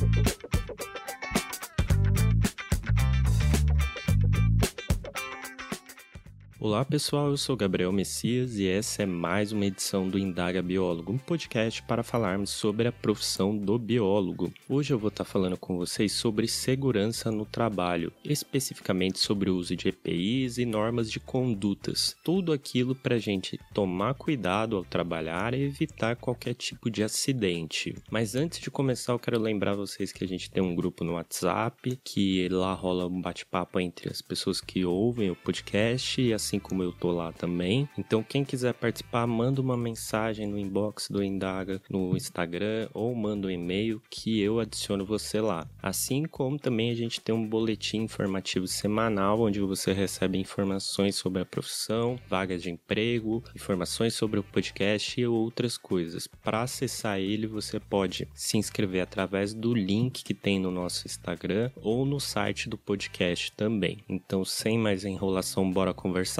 thank you Olá pessoal, eu sou Gabriel Messias e essa é mais uma edição do Indaga Biólogo, um podcast para falarmos sobre a profissão do biólogo. Hoje eu vou estar falando com vocês sobre segurança no trabalho, especificamente sobre o uso de EPIs e normas de condutas. Tudo aquilo para a gente tomar cuidado ao trabalhar e evitar qualquer tipo de acidente. Mas antes de começar, eu quero lembrar vocês que a gente tem um grupo no WhatsApp, que lá rola um bate-papo entre as pessoas que ouvem o podcast e as assim como eu tô lá também. Então, quem quiser participar, manda uma mensagem no inbox do Indaga no Instagram ou manda um e-mail que eu adiciono você lá. Assim como também a gente tem um boletim informativo semanal onde você recebe informações sobre a profissão, vagas de emprego, informações sobre o podcast e outras coisas. Para acessar ele, você pode se inscrever através do link que tem no nosso Instagram ou no site do podcast também. Então, sem mais enrolação, bora conversar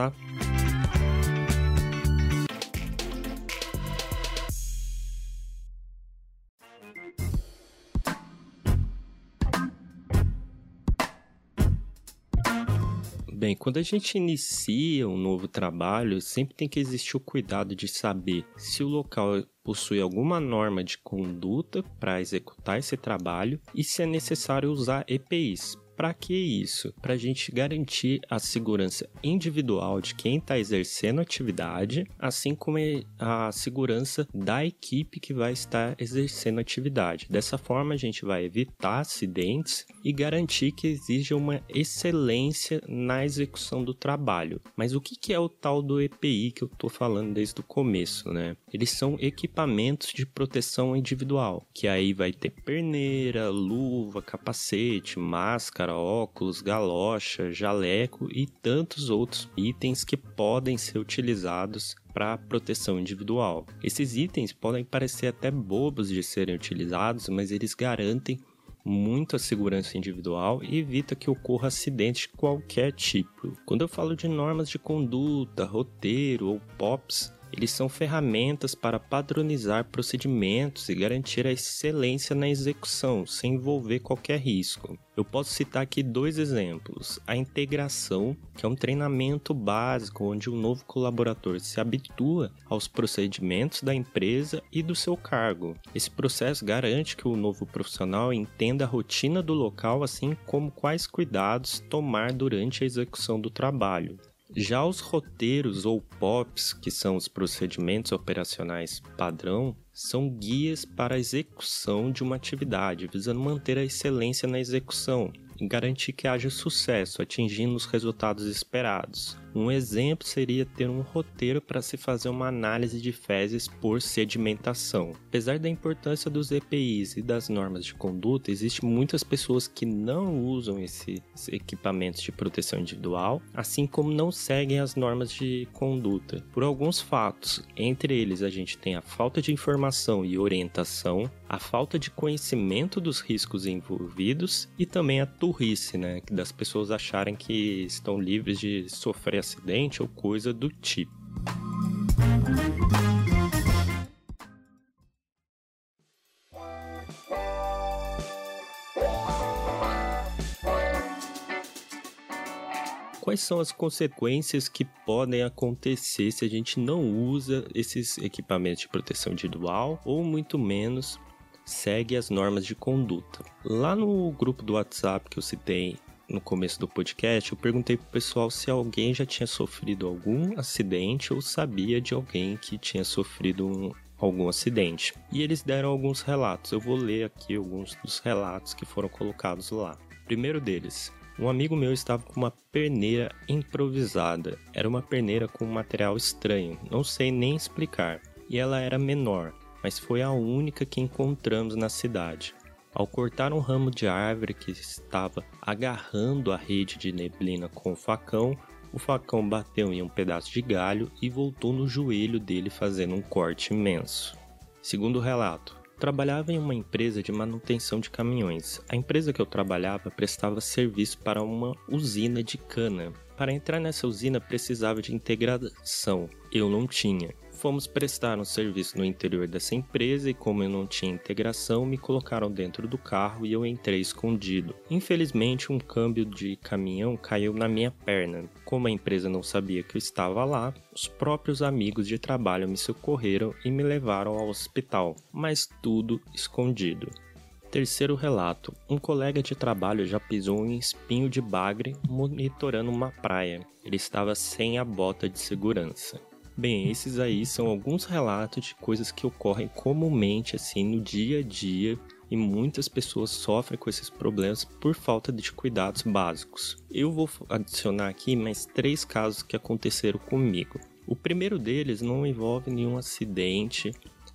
Bem, quando a gente inicia um novo trabalho, sempre tem que existir o cuidado de saber se o local possui alguma norma de conduta para executar esse trabalho e se é necessário usar EPIs para que isso? Para a gente garantir a segurança individual de quem está exercendo a atividade, assim como a segurança da equipe que vai estar exercendo a atividade. Dessa forma, a gente vai evitar acidentes e garantir que exija uma excelência na execução do trabalho. Mas o que é o tal do EPI que eu estou falando desde o começo, né? Eles são equipamentos de proteção individual, que aí vai ter perneira, luva, capacete, máscara óculos, galocha, jaleco e tantos outros itens que podem ser utilizados para proteção individual. Esses itens podem parecer até bobos de serem utilizados, mas eles garantem muito a segurança individual e evita que ocorra acidente de qualquer tipo. Quando eu falo de normas de conduta, roteiro ou POPs, eles são ferramentas para padronizar procedimentos e garantir a excelência na execução, sem envolver qualquer risco. Eu posso citar aqui dois exemplos. A integração, que é um treinamento básico onde o um novo colaborador se habitua aos procedimentos da empresa e do seu cargo. Esse processo garante que o novo profissional entenda a rotina do local, assim como quais cuidados tomar durante a execução do trabalho. Já os roteiros ou POPs, que são os procedimentos operacionais padrão, são guias para a execução de uma atividade, visando manter a excelência na execução e garantir que haja sucesso, atingindo os resultados esperados. Um exemplo seria ter um roteiro para se fazer uma análise de fezes por sedimentação. Apesar da importância dos EPIs e das normas de conduta, existem muitas pessoas que não usam esses equipamentos de proteção individual, assim como não seguem as normas de conduta. Por alguns fatos, entre eles a gente tem a falta de informação e orientação, a falta de conhecimento dos riscos envolvidos e também a turrice, né, das pessoas acharem que estão livres de sofrer acidente ou coisa do tipo. Quais são as consequências que podem acontecer se a gente não usa esses equipamentos de proteção individual ou muito menos segue as normas de conduta? Lá no grupo do WhatsApp que eu citei no começo do podcast, eu perguntei pro pessoal se alguém já tinha sofrido algum acidente ou sabia de alguém que tinha sofrido um, algum acidente. E eles deram alguns relatos. Eu vou ler aqui alguns dos relatos que foram colocados lá. Primeiro deles, um amigo meu estava com uma perneira improvisada. Era uma perneira com um material estranho, não sei nem explicar. E ela era menor. mas foi a única que encontramos na cidade. Ao cortar um ramo de árvore que estava agarrando a rede de neblina com o facão, o facão bateu em um pedaço de galho e voltou no joelho dele, fazendo um corte imenso. Segundo o relato, trabalhava em uma empresa de manutenção de caminhões. A empresa que eu trabalhava prestava serviço para uma usina de cana. Para entrar nessa usina precisava de integração. Eu não tinha. Fomos prestar um serviço no interior dessa empresa e, como eu não tinha integração, me colocaram dentro do carro e eu entrei escondido. Infelizmente, um câmbio de caminhão caiu na minha perna. Como a empresa não sabia que eu estava lá, os próprios amigos de trabalho me socorreram e me levaram ao hospital, mas tudo escondido. Terceiro relato: um colega de trabalho já pisou em espinho de bagre monitorando uma praia. Ele estava sem a bota de segurança. Bem, esses aí são alguns relatos de coisas que ocorrem comumente assim no dia a dia e muitas pessoas sofrem com esses problemas por falta de cuidados básicos. Eu vou adicionar aqui mais três casos que aconteceram comigo. O primeiro deles não envolve nenhum acidente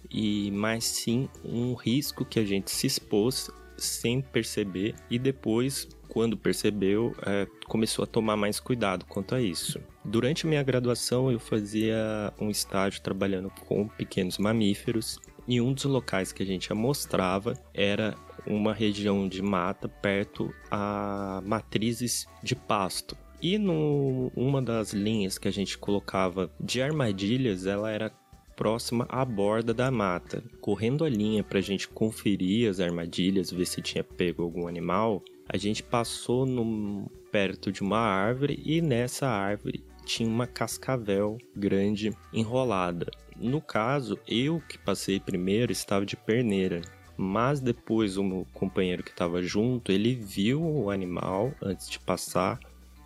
e mais sim um risco que a gente se expôs sem perceber e depois, quando percebeu, é, começou a tomar mais cuidado quanto a isso. Durante minha graduação, eu fazia um estágio trabalhando com pequenos mamíferos e um dos locais que a gente mostrava era uma região de mata perto a matrizes de pasto. E no, uma das linhas que a gente colocava de armadilhas, ela era próxima à borda da mata. Correndo a linha para a gente conferir as armadilhas, ver se tinha pego algum animal, a gente passou perto de uma árvore e nessa árvore tinha uma cascavel grande enrolada. No caso, eu que passei primeiro estava de perneira, mas depois o meu companheiro que estava junto, ele viu o animal antes de passar,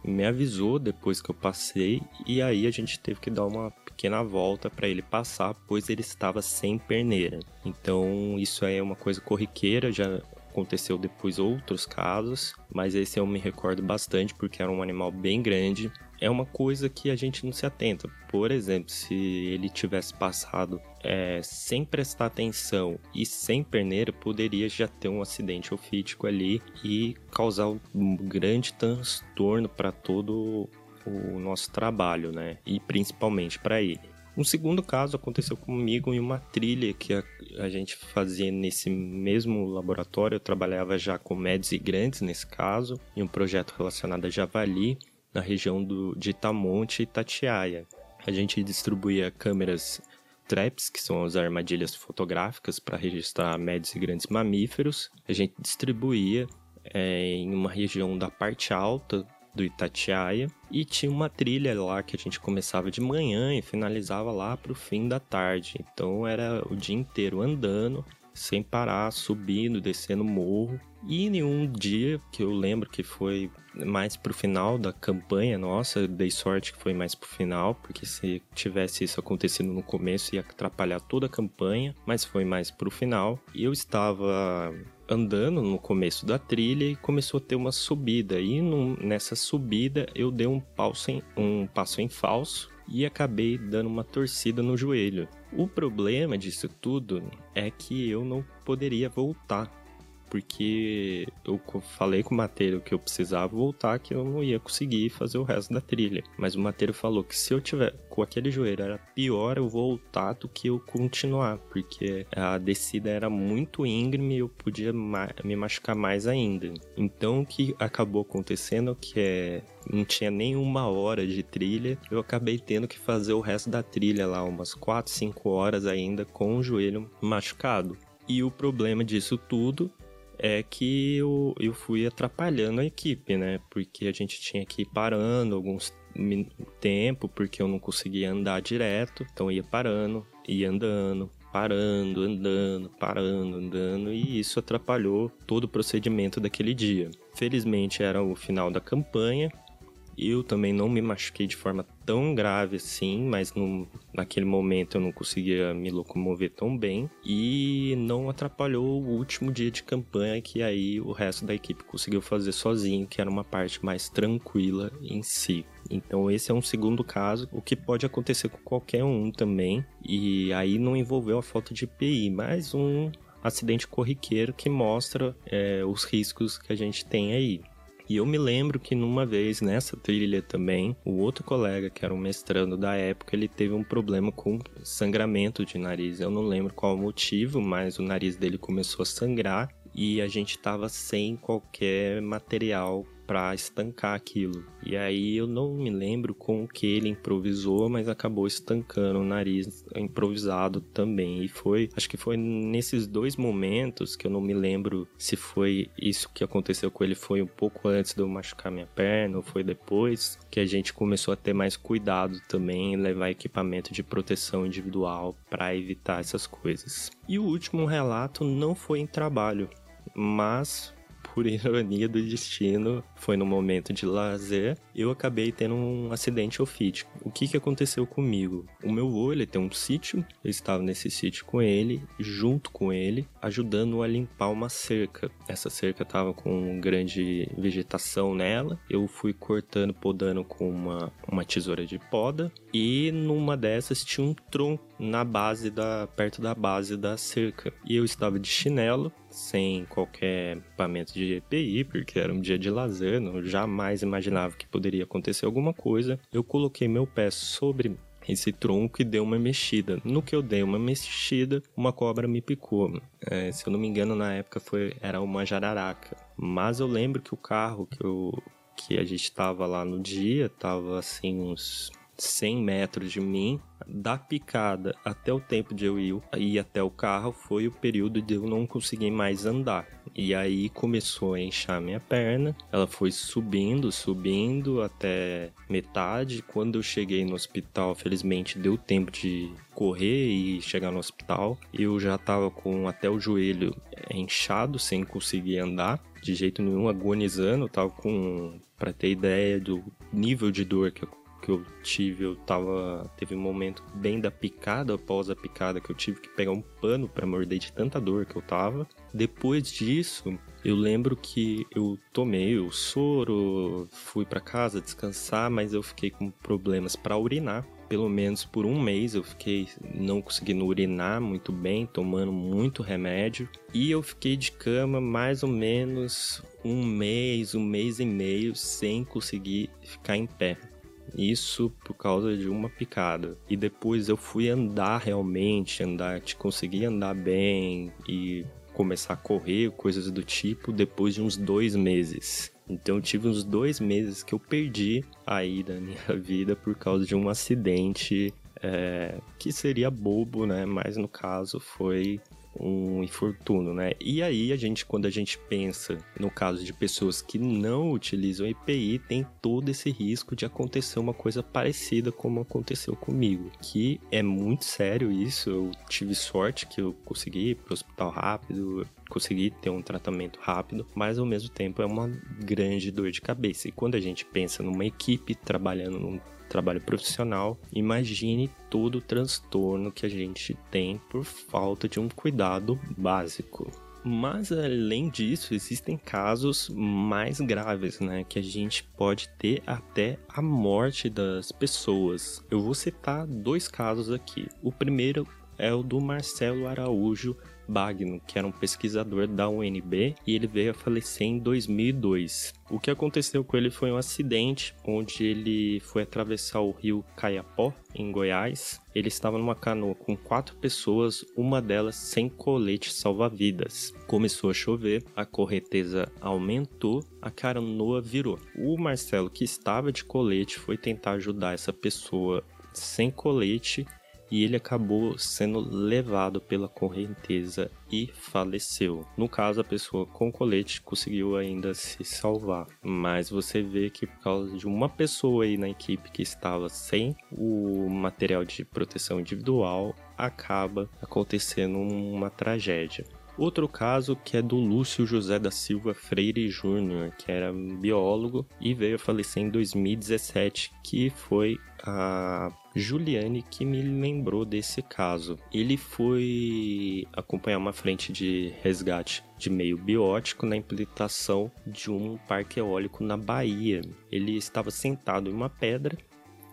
me avisou depois que eu passei e aí a gente teve que dar uma pequena volta para ele passar, pois ele estava sem perneira. Então isso aí é uma coisa corriqueira, já aconteceu depois outros casos, mas esse eu me recordo bastante porque era um animal bem grande. É uma coisa que a gente não se atenta. Por exemplo, se ele tivesse passado é, sem prestar atenção e sem perneira, poderia já ter um acidente ofítico ali e causar um grande transtorno para todo o nosso trabalho, né? E principalmente para ele. Um segundo caso aconteceu comigo em uma trilha que a, a, gente fazia nesse mesmo laboratório. Eu trabalhava já com médios e grandes nesse caso, em um projeto relacionado a javali, na região do, de Itamonte e Itatiaia. A gente distribuía câmeras traps, que são as armadilhas fotográficas para registrar médios e grandes mamíferos. A gente distribuía é, em uma região da parte alta do Itatiaia e tinha uma trilha lá que a gente começava de manhã e finalizava lá para o fim da tarde. Então era o dia inteiro andando, sem parar, subindo, descendo morro. E em um dia que eu lembro que foi mais pro final da campanha nossa, dei sorte que foi mais pro final, porque se tivesse isso acontecendo no começo ia atrapalhar toda a campanha, mas foi mais pro final. E eu estava andando no começo da trilha e começou a ter uma subida. E num, nessa subida eu dei um em, um passo em falso e acabei dando uma torcida no joelho. O problema disso tudo é que eu não poderia voltar porque eu falei com o Mateiro que eu precisava voltar, que eu não ia conseguir fazer o resto da trilha. Mas o Mateiro falou que se eu tiver com aquele joelho era pior eu voltar do que eu continuar, porque a descida era muito íngreme e eu podia me machucar mais ainda. Então o que acabou acontecendo que é não tinha nem uma hora de trilha, eu acabei tendo que fazer o resto da trilha lá, umas 4, 5 horas ainda com o joelho machucado. E o problema disso tudo é que eu, eu fui atrapalhando a equipe, né? Porque a gente tinha que ir parando alguns tempo, porque eu não conseguia andar direto, então ia parando, ia andando, parando, andando, parando, andando, e isso atrapalhou todo o procedimento daquele dia. Felizmente era o final da campanha Eu também não me machuquei de forma tão grave assim, mas no, naquele momento eu não conseguia me locomover tão bem e não atrapalhou o último dia de campanha que aí o resto da equipe conseguiu fazer sozinho, que era uma parte mais tranquila em si. Então esse é um segundo caso, o que pode acontecer com qualquer um também, e aí não envolveu a falta de EPI, mas um acidente corriqueiro que mostra é, os riscos que a gente tem aí. E eu me lembro que numa vez nessa trilha também, o outro colega, que era um mestrando da época, ele teve um problema com sangramento de nariz. Eu não lembro qual o motivo, mas o nariz dele começou a sangrar e a gente estava sem qualquer material para estancar aquilo. E aí eu não me lembro com o que ele improvisou, mas acabou estancando o nariz improvisado também. E foi, acho que foi nesses dois momentos que eu não me lembro se foi isso que aconteceu com ele foi um pouco antes de eu machucar minha perna ou foi depois que a gente começou a ter mais cuidado também, levar equipamento de proteção individual para evitar essas coisas. E o último relato não foi em trabalho, mas por ironia do destino, foi no momento de lazer, eu acabei tendo um acidente ofídico. O que que aconteceu comigo? O meu avô, ele tem um sítio, eu estava nesse sítio com ele, junto com ele, ajudando a limpar uma cerca. Essa cerca estava com grande vegetação nela, eu fui cortando, podando com uma, uma tesoura de poda, e numa dessas tinha um tronco na base da perto da base da cerca. E eu estava de chinelo, sem qualquer equipamento de EPI, porque era um dia de lazer, não jamais imaginava que poderia acontecer alguma coisa. Eu coloquei meu pé sobre esse tronco e deu uma mexida. No que eu dei uma mexida, uma cobra me picou. É, se eu não me engano, na época foi era uma jararaca. Mas eu lembro que o carro que eu que a gente estava lá no dia, tava assim uns 100 metros de mim, da picada até o tempo de eu ir, ir até o carro foi o período de eu não conseguir mais andar. E aí começou a inchar minha perna, ela foi subindo, subindo até metade. Quando eu cheguei no hospital, felizmente deu tempo de correr e chegar no hospital. Eu já tava com até o joelho inchado, sem conseguir andar de jeito nenhum, agonizando. tava com, para ter ideia do nível de dor que eu que eu tive, eu tava. Teve um momento bem da picada, após a picada, que eu tive que pegar um pano para morder de tanta dor que eu tava. Depois disso, eu lembro que eu tomei o soro, fui para casa descansar, mas eu fiquei com problemas para urinar. Pelo menos por um mês eu fiquei não conseguindo urinar muito bem, tomando muito remédio. E eu fiquei de cama mais ou menos um mês, um mês e meio sem conseguir ficar em pé. Isso por causa de uma picada. E depois eu fui andar realmente, andar, te conseguir andar bem e começar a correr, coisas do tipo, depois de uns dois meses. Então tive uns dois meses que eu perdi aí da minha vida por causa de um acidente é, que seria bobo, né? Mas no caso foi um infortúnio, né? E aí a gente, quando a gente pensa no caso de pessoas que não utilizam EPI, tem todo esse risco de acontecer uma coisa parecida como aconteceu comigo, que é muito sério isso. Eu tive sorte que eu consegui ir pro hospital rápido, consegui ter um tratamento rápido, mas ao mesmo tempo é uma grande dor de cabeça. E quando a gente pensa numa equipe trabalhando num trabalho profissional, imagine todo o transtorno que a gente tem por falta de um cuidado básico. Mas além disso, existem casos mais graves, né? Que a gente pode ter até a morte das pessoas. Eu vou citar dois casos aqui. O primeiro é o do Marcelo Araújo Bagno, que era um pesquisador da UNB, e ele veio a falecer em 2002. O que aconteceu com ele foi um acidente onde ele foi atravessar o rio Caiapó, em Goiás. Ele estava numa canoa com quatro pessoas, uma delas sem colete salva-vidas. Começou a chover, a correnteza aumentou, a canoa virou. O Marcelo, que estava de colete, foi tentar ajudar essa pessoa sem colete e ele acabou sendo levado pela correnteza e faleceu. No caso, a pessoa com colete conseguiu ainda se salvar, mas você vê que por causa de uma pessoa aí na equipe que estava sem o material de proteção individual, acaba acontecendo uma tragédia. Outro caso que é do Lúcio José da Silva Freire Júnior, que era biólogo e veio a falecer em 2017, que foi a Juliane que me lembrou desse caso. Ele foi acompanhar uma frente de resgate de meio biótico na implementação de um parque eólico na Bahia. Ele estava sentado em uma pedra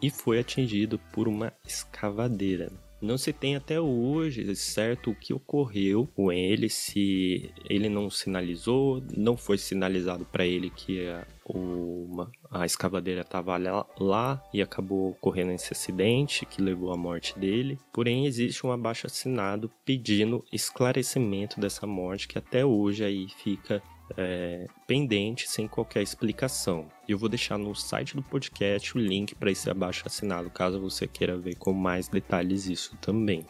e foi atingido por uma escavadeira. Não se tem até hoje certo o que ocorreu com ele, se ele não sinalizou, não foi sinalizado para ele que a, uma, a escavadeira estava lá, lá, e acabou ocorrendo esse acidente que levou à morte dele. Porém, existe um abaixo assinado pedindo esclarecimento dessa morte que até hoje aí fica é, pendente sem qualquer explicação. Eu vou deixar no site do podcast o link para esse abaixo assinado, caso você queira ver com mais detalhes isso também.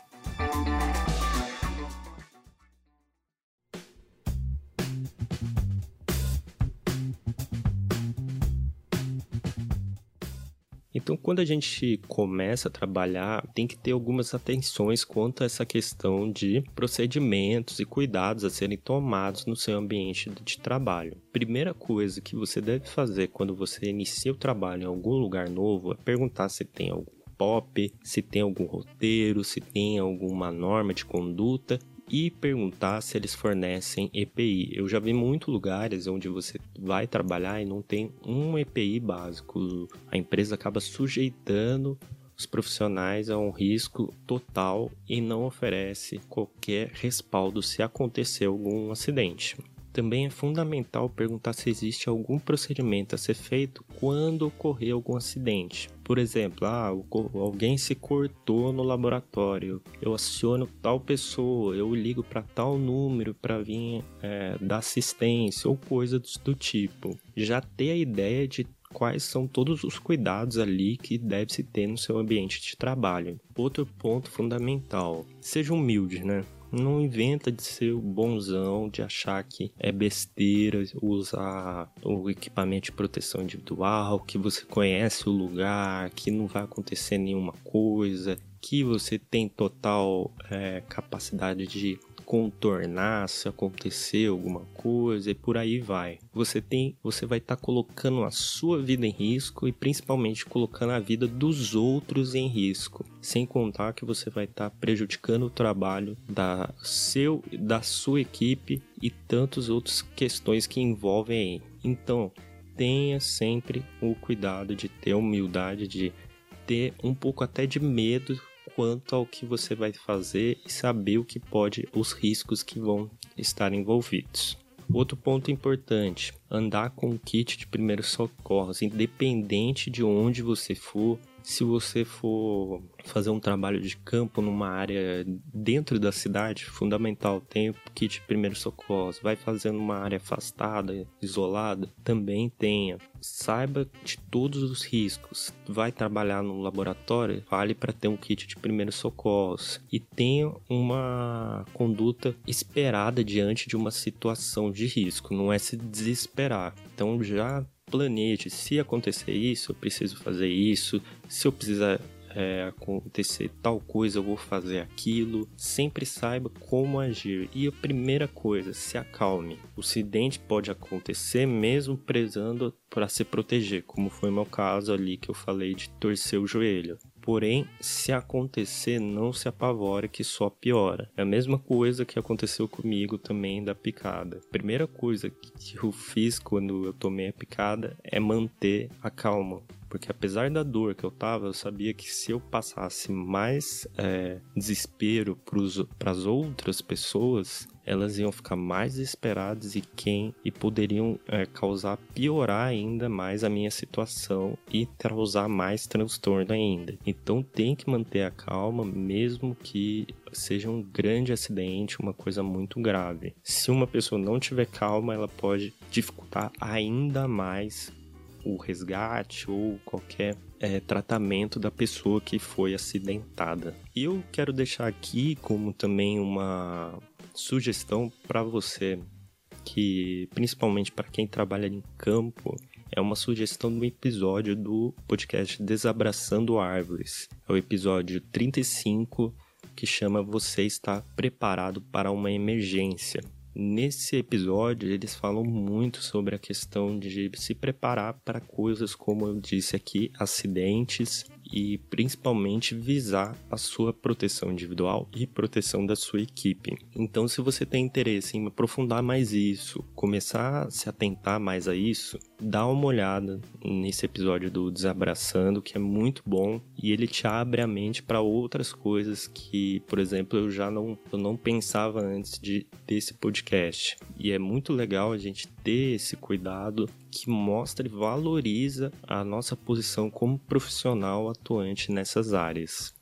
Então, quando a gente começa a trabalhar, tem que ter algumas atenções quanto a essa questão de procedimentos e cuidados a serem tomados no seu ambiente de trabalho. Primeira coisa que você deve fazer quando você inicia o trabalho em algum lugar novo é perguntar se tem algum POP, se tem algum roteiro, se tem alguma norma de conduta e perguntar se eles fornecem EPI. Eu já vi muitos lugares onde você vai trabalhar e não tem um EPI básico. A empresa acaba sujeitando os profissionais a um risco total e não oferece qualquer respaldo se acontecer algum acidente. Também é fundamental perguntar se existe algum procedimento a ser feito quando ocorrer algum acidente. Por exemplo, ah, alguém se cortou no laboratório, eu aciono tal pessoa, eu ligo para tal número para vir é, dar assistência ou coisa do tipo. Já ter a ideia de quais são todos os cuidados ali que deve se ter no seu ambiente de trabalho. Outro ponto fundamental, seja humilde, né? Não inventa de ser bonzão, de achar que é besteira usar o equipamento de proteção individual, que você conhece o lugar, que não vai acontecer nenhuma coisa, que você tem total é, capacidade de contornar se acontecer alguma coisa e por aí vai. Você tem, você vai estar tá colocando a sua vida em risco e principalmente colocando a vida dos outros em risco, sem contar que você vai estar tá prejudicando o trabalho da seu da sua equipe e tantas outras questões que envolvem. Então, tenha sempre o cuidado de ter humildade de ter um pouco até de medo quanto ao que você vai fazer e saber o que pode, os riscos que vão estar envolvidos. Outro ponto importante: andar com o kit de primeiros socorros, independente de onde você for, se você for fazer um trabalho de campo numa área dentro da cidade, fundamental, tem o kit de primeiros socorros. Vai fazer numa área afastada, isolada, também tenha. Saiba de todos os riscos. Vai trabalhar no laboratório, vale para ter um kit de primeiros socorros e tenha uma conduta esperada diante de uma situação de risco, não é se desesperar. Então já planeje, se acontecer isso, eu preciso fazer isso, se eu precisar é, acontecer tal coisa, eu vou fazer aquilo. Sempre saiba como agir. E a primeira coisa, se acalme. O acidente pode acontecer mesmo prezando para se proteger, como foi meu caso ali que eu falei de torcer o joelho. Porém, se acontecer, não se apavore que só piora. É a mesma coisa que aconteceu comigo também da picada. Primeira coisa que eu fiz quando eu tomei a picada é manter a calma. Porque apesar da dor que eu tava, eu sabia que se eu passasse mais é, desespero para as outras pessoas, elas iam ficar mais desesperadas e quem e poderiam é, causar piorar ainda mais a minha situação e causar mais transtorno ainda. Então tem que manter a calma, mesmo que seja um grande acidente, uma coisa muito grave. Se uma pessoa não tiver calma, ela pode dificultar ainda mais o resgate ou qualquer é, tratamento da pessoa que foi acidentada. E eu quero deixar aqui como também uma sugestão para você, que principalmente para quem trabalha em campo, é uma sugestão do episódio do podcast Desabraçando Árvores. É o episódio 35 que chama Você está preparado para uma emergência. Nesse episódio, eles falam muito sobre a questão de se preparar para coisas como eu disse aqui, acidentes e principalmente visar a sua proteção individual e proteção da sua equipe. Então, se você tem interesse em aprofundar mais isso, começar a se atentar mais a isso, dá uma olhada nesse episódio do Desabraçando, que é muito bom e ele te abre a mente para outras coisas que, por exemplo, eu já não, eu não pensava antes de desse podcast. E é muito legal a gente ter esse cuidado que mostra e valoriza a nossa posição como profissional atuante nessas áreas.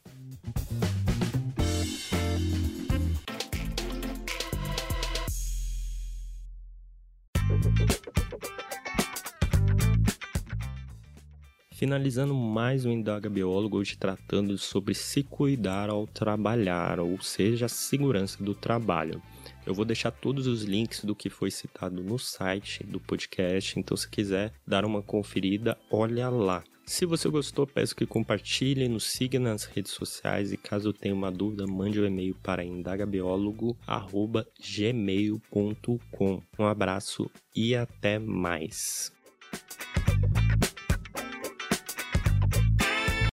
Finalizando mais um Indaga Biólogo, hoje tratando sobre se cuidar ao trabalhar, ou seja, a segurança do trabalho. Eu vou deixar todos os links do que foi citado no site do podcast, então se quiser dar uma conferida, olha lá. Se você gostou, peço que compartilhe, nos siga nas redes sociais e caso tenha uma dúvida, mande um e-mail para indagabiólogo@gmail.com. Um abraço e até mais.